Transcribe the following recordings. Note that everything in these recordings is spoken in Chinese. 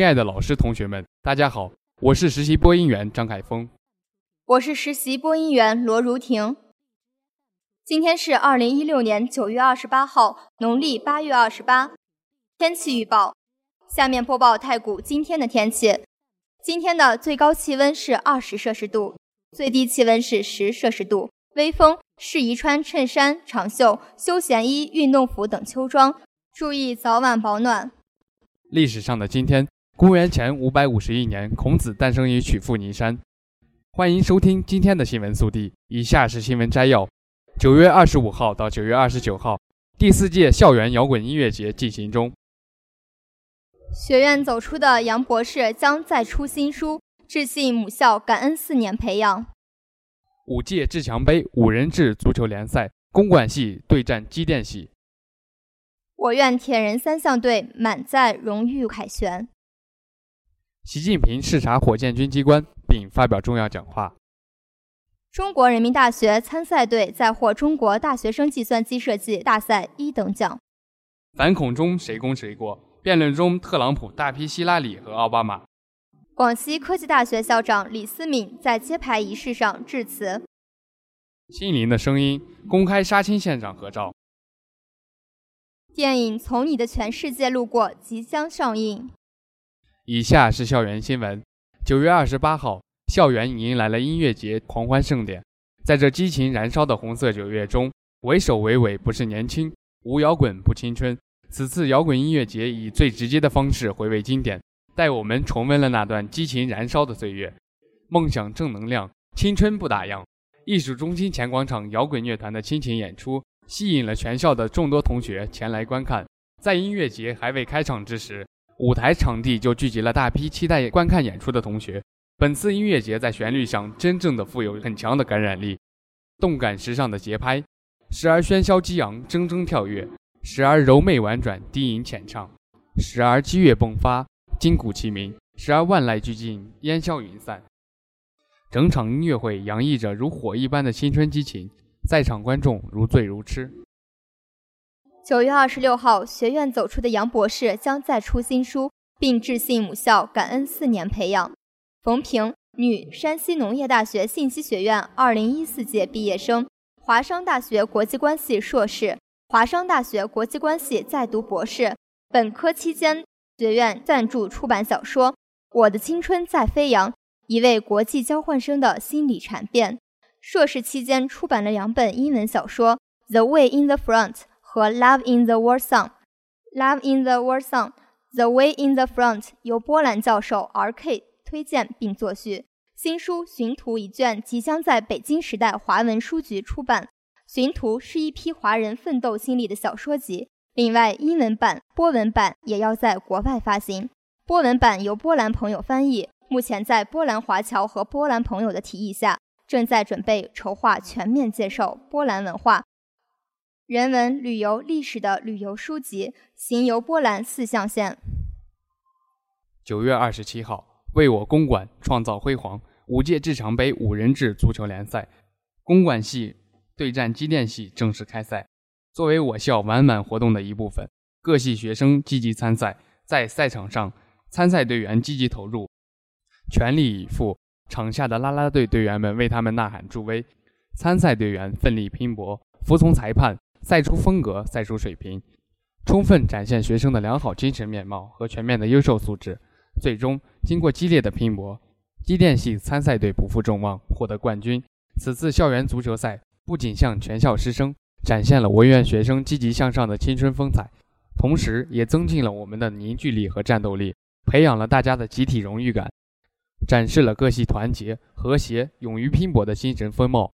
亲爱的老师、同学们，大家好，我是实习播音员张凯峰，我是实习播音员罗如婷。今天是二零一六年九月二十八号，农历八月二十八。天气预报，下面播报太谷今天的天气。今天的最高气温是二十摄氏度，最低气温是十摄氏度，微风，适宜穿衬衫、长袖、休闲衣、运动服等秋装，注意早晚保暖。历史上的今天。公元前五百五十一年，孔子诞生于曲阜尼山。欢迎收听今天的新闻速递，以下是新闻摘要：九月二十五号到九月二十九号，第四届校园摇滚音乐节进行中。学院走出的杨博士将再出新书，致信母校，感恩四年培养。五届志强杯五人制足球联赛，公管系对战机电系。我院铁人三项队满载荣誉凯旋。习近平视察火箭军机关并发表重要讲话。中国人民大学参赛队再获中国大学生计算机设计大赛一等奖。反恐中谁攻谁过？辩论中，特朗普大批希拉里和奥巴马。广西科技大学校长李思敏在揭牌仪式上致辞。心灵的声音公开杀青现场合照。电影《从你的全世界路过》即将上映。以下是校园新闻。九月二十八号，校园迎来了音乐节狂欢盛典。在这激情燃烧的红色九月中，为首为尾不是年轻，无摇滚不青春。此次摇滚音乐节以最直接的方式回味经典，带我们重温了那段激情燃烧的岁月。梦想正能量，青春不打烊。艺术中心前广场摇滚乐团的亲情演出，吸引了全校的众多同学前来观看。在音乐节还未开场之时，舞台场地就聚集了大批期待观看演出的同学。本次音乐节在旋律上真正的富有很强的感染力，动感时尚的节拍，时而喧嚣激昂铮铮跳跃，时而柔媚婉转低吟浅唱，时而激越迸发金鼓齐鸣，时而万籁俱静烟消云散。整场音乐会洋溢着如火一般的青春激情，在场观众如醉如痴。九月二十六号，学院走出的杨博士将再出新书，并致信母校，感恩四年培养。冯平，女，山西农业大学信息学院二零一四届毕业生，华商大学国际关系硕士，华商大学国际关系在读博士。本科期间，学院赞助出版小说《我的青春在飞扬》，一位国际交换生的心理禅变。硕士期间，出版了两本英文小说《The Way in the Front》。和《Love in the War Song》，《Love in the War Song》，《The Way in the Front》由波兰教授 R.K. 推荐并作序。新书《寻图》一卷即将在北京时代华文书局出版，《寻图》是一批华人奋斗经历的小说集。另外，英文版、波文版也要在国外发行。波文版由波兰朋友翻译，目前在波兰华侨和波兰朋友的提议下，正在准备筹划全面介绍波兰文化。人文、旅游、历史的旅游书籍《行游波兰四象限》。九月二十七号，为我公馆创造辉煌！五届至强杯五人制足球联赛，公管系对战机电系正式开赛。作为我校完满活动的一部分，各系学生积极参赛，在赛场上，参赛队员积极投入，全力以赴；场下的啦啦队队员们为他们呐喊助威，参赛队员奋力拼搏，服从裁判。赛出风格，赛出水平，充分展现学生的良好精神面貌和全面的优秀素质。最终，经过激烈的拼搏，机电系参赛队不负众望，获得冠军。此次校园足球赛不仅向全校师生展现了我院学生积极向上的青春风采，同时也增进了我们的凝聚力和战斗力，培养了大家的集体荣誉感，展示了各系团结、和谐、勇于拼搏的精神风貌，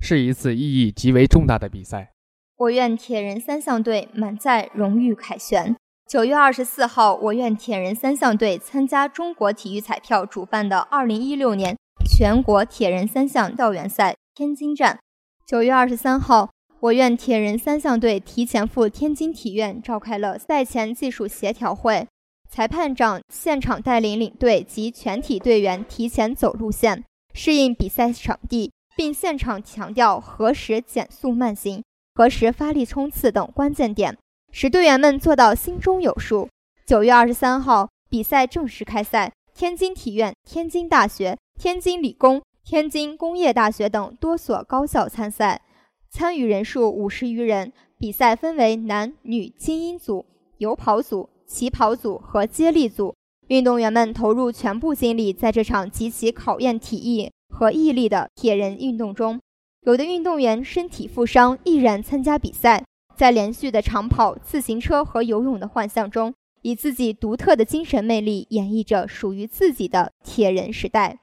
是一次意义极为重大的比赛。我院铁人三项队满载荣誉凯旋。九月二十四号，我院铁人三项队参加中国体育彩票主办的二零一六年全国铁人三项校园赛天津站。九月二十三号，我院铁人三项队提前赴天津体院召开了赛前技术协调会，裁判长现场带领领队及全体队员提前走路线，适应比赛场地，并现场强调何时减速慢行。何时发力冲刺等关键点，使队员们做到心中有数。九月二十三号，比赛正式开赛。天津体院、天津大学、天津理工、天津工业大学等多所高校参赛，参与人数五十余人。比赛分为男女精英组、游跑组、起跑组和接力组。运动员们投入全部精力，在这场极其考验体力和毅力的铁人运动中。有的运动员身体负伤，毅然参加比赛，在连续的长跑、自行车和游泳的幻象中，以自己独特的精神魅力演绎着属于自己的铁人时代。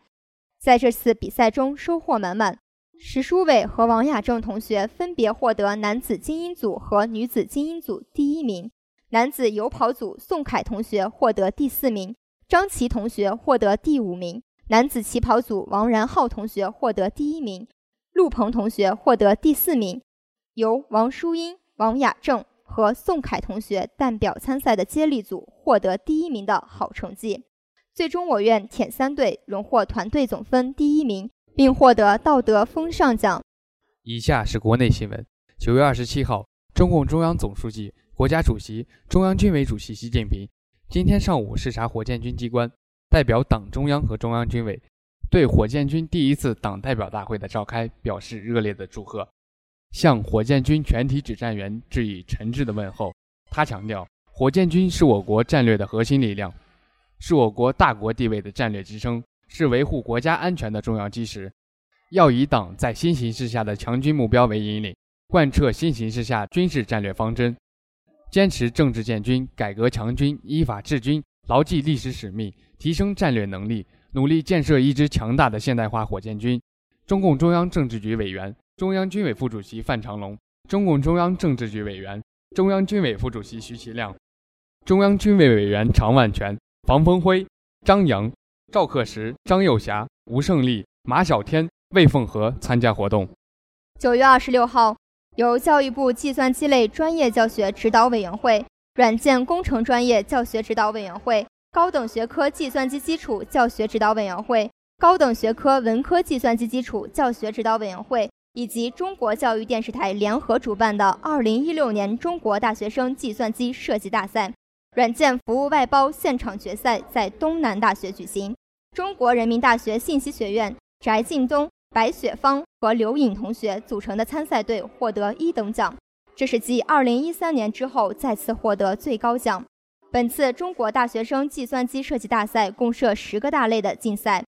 在这次比赛中收获满满，石书伟和王雅正同学分别获得男子精英组和女子精英组第一名，男子游跑组宋凯同学获得第四名，张琪同学获得第五名，男子起跑组王然浩同学获得第一名。陆鹏同学获得第四名，由王淑英、王雅正和宋凯同学代表参赛的接力组获得第一名的好成绩。最终，我院前三队荣获团队总分第一名，并获得道德风尚奖。以下是国内新闻：九月二十七号，中共中央总书记、国家主席、中央军委主席习近平今天上午视察火箭军机关，代表党中央和中央军委。对火箭军第一次党代表大会的召开表示热烈的祝贺，向火箭军全体指战员致以诚挚的问候。他强调，火箭军是我国战略的核心力量，是我国大国地位的战略支撑，是维护国家安全的重要基石。要以党在新形势下的强军目标为引领，贯彻新形势下军事战略方针，坚持政治建军、改革强军、依法治军，牢记历史使命，提升战略能力。努力建设一支强大的现代化火箭军。中共中央政治局委员、中央军委副主席范长龙，中共中央政治局委员、中央军委副主席徐其亮，中央军委委员常万全、房峰辉、张扬、赵克石、张幼霞、吴胜利、马晓天、魏凤和参加活动。九月二十六号，由教育部计算机类专业教学指导委员会、软件工程专业教学指导委员会。高等学科计算机基础教学指导委员会、高等学科文科计算机基础教学指导委员会以及中国教育电视台联合主办的2016年中国大学生计算机设计大赛软件服务外包现场决赛在东南大学举行。中国人民大学信息学院翟劲东、白雪芳和刘颖同学组成的参赛队获得一等奖，这是继2013年之后再次获得最高奖。本次中国大学生计算机设计大赛共设十个大类的竞赛，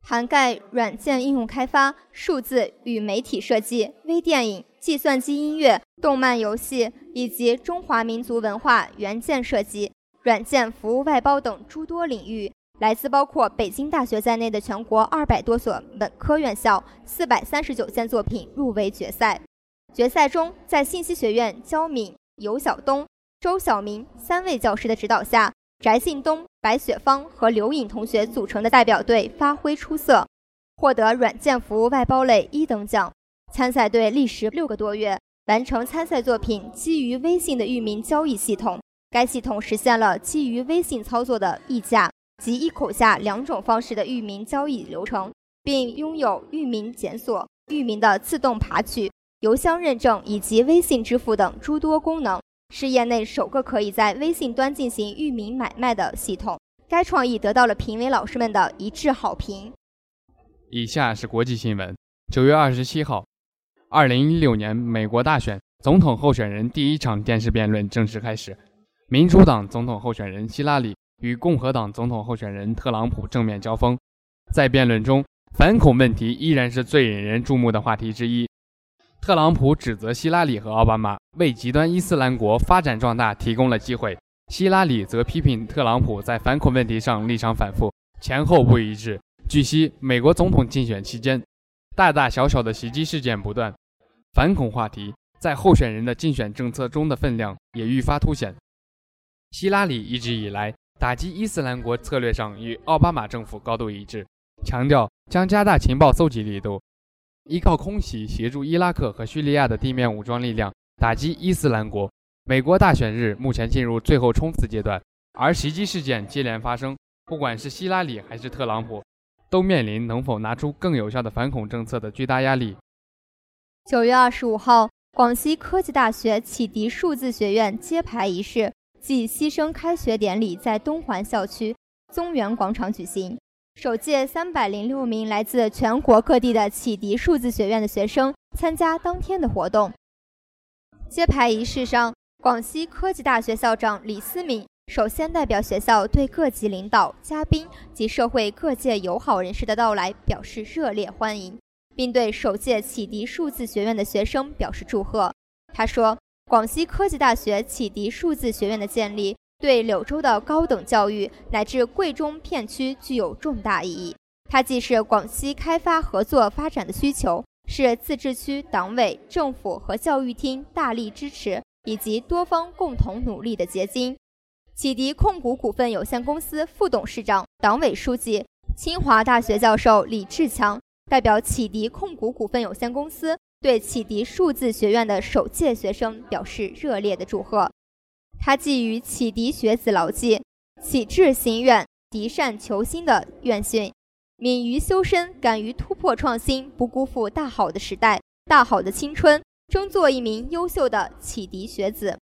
涵盖软件应用开发、数字与媒体设计、微电影、计算机音乐、动漫游戏以及中华民族文化元件设计、软件服务外包等诸多领域。来自包括北京大学在内的全国二百多所本科院校，四百三十九件作品入围决赛。决赛中，在信息学院焦敏、尤晓东。周晓明三位教师的指导下，翟信东、白雪芳和刘颖同学组成的代表队发挥出色，获得软件服务外包类一等奖。参赛队历时六个多月，完成参赛作品基于微信的域名交易系统。该系统实现了基于微信操作的议价及一口价两种方式的域名交易流程，并拥有域名检索、域名的自动爬取、邮箱认证以及微信支付等诸多功能。是业内首个可以在微信端进行域名买卖的系统。该创意得到了评委老师们的一致好评。以下是国际新闻：九月二十七号，二零一六年美国大选总统候选人第一场电视辩论正式开始。民主党总统候选人希拉里与共和党总统候选人特朗普正面交锋。在辩论中，反恐问题依然是最引人注目的话题之一。特朗普指责希拉里和奥巴马为极端伊斯兰国发展壮大提供了机会，希拉里则批评特朗普在反恐问题上立场反复，前后不一致。据悉，美国总统竞选期间，大大小小的袭击事件不断，反恐话题在候选人的竞选政策中的分量也愈发凸显。希拉里一直以来打击伊斯兰国策略上与奥巴马政府高度一致，强调将加大情报搜集力度，依靠空袭协助伊拉克和叙利亚的地面武装力量打击伊斯兰国。美国大选日目前进入最后冲刺阶段，而袭击事件接连发生，不管是希拉里还是特朗普，都面临能否拿出更有效的反恐政策的巨大压力。九月二十五号，广西科技大学启迪数字学院揭牌仪式暨牺牲开学典礼在东环校区宗元广场举行。首届三百零六名来自全国各地的启迪数字学院的学生参加当天的活动。揭牌仪式上，广西科技大学校长李思敏首先代表学校对各级领导、嘉宾及社会各界友好人士的到来表示热烈欢迎。并对首届启迪数字学院的学生表示祝贺。他说：“广西科技大学启迪数字学院的建立，对柳州的高等教育乃至贵中片区具有重大意义。它既是广西开发合作发展的需求，是自治区党委政府和教育厅大力支持以及多方共同努力的结晶。”启迪控股股份有限公司副董事长、党委书记、清华大学教授李志强。代表启迪控股股份有限公司对启迪数字学院的首届学生表示热烈的祝贺。他寄予启迪学子牢记“启智行远，涤善求新”的愿训，敏于修身，敢于突破创新，不辜负大好的时代、大好的青春，争做一名优秀的启迪学子。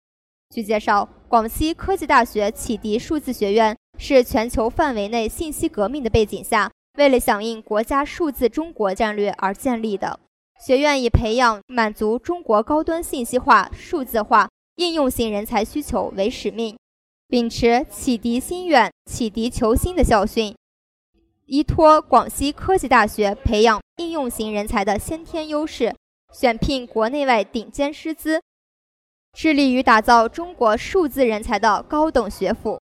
据介绍，广西科技大学启迪数字学院是全球范围内信息革命的背景下。为了响应国家数字中国战略而建立的学院，以培养满足中国高端信息化、数字化应用型人才需求为使命，秉持启迪心远、启迪求新的校训，依托广西科技大学培养应用型人才的先天优势，选聘国内外顶尖师资，致力于打造中国数字人才的高等学府。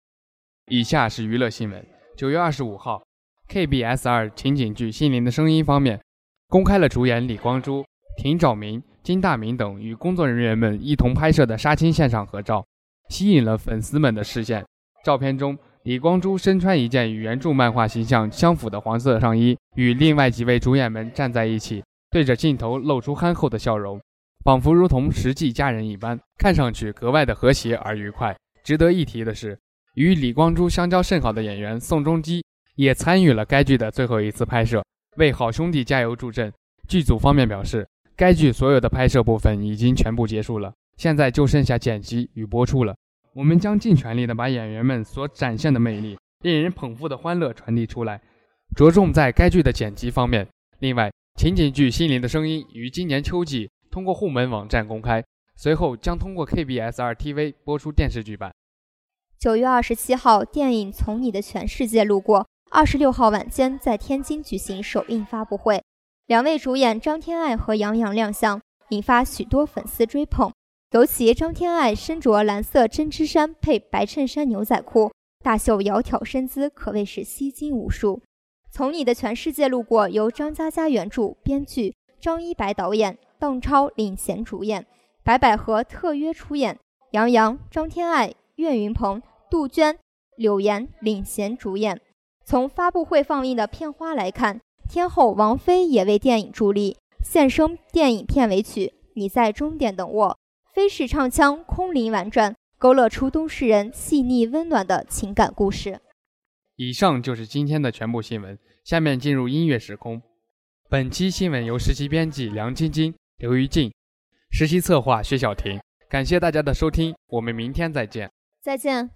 以下是娱乐新闻：九月二十五号。KBS 二情景剧《心灵的声音》方面，公开了主演李光洙、田兆明、金大明等与工作人员们一同拍摄的杀青现场合照，吸引了粉丝们的视线。照片中，李光洙身穿一件与原著漫画形象相符的黄色上衣，与另外几位主演们站在一起，对着镜头露出憨厚的笑容，仿佛如同实际家人一般，看上去格外的和谐而愉快。值得一提的是，与李光洙相交甚好的演员宋仲基。也参与了该剧的最后一次拍摄，为好兄弟加油助阵。剧组方面表示，该剧所有的拍摄部分已经全部结束了，现在就剩下剪辑与播出了。我们将尽全力的把演员们所展现的魅力、令人捧腹的欢乐传递出来，着重在该剧的剪辑方面。另外，情景剧《心灵的声音》于今年秋季通过户门网站公开，随后将通过 KBS 二 TV 播出电视剧版。九月二十七号，电影《从你的全世界路过》。二十六号晚间在天津举行首映发布会，两位主演张天爱和杨洋亮相，引发许多粉丝追捧。尤其张天爱身着蓝色针织衫配白衬衫牛仔裤，大秀窈窕身姿，可谓是吸睛无数。从你的全世界路过，由张嘉佳原著、编剧，张一白导演，邓超领衔主演，白百合特约出演，杨洋、张天爱、岳云鹏、杜鹃、柳岩领衔主演。从发布会放映的片花来看，天后王菲也为电影助力，献声电影片尾曲《你在终点等我》，飞式唱腔空灵婉转，勾勒出都市人细腻温暖的情感故事。以上就是今天的全部新闻，下面进入音乐时空。本期新闻由实习编辑梁晶晶、刘于静，实习策划薛晓婷。感谢大家的收听，我们明天再见。再见。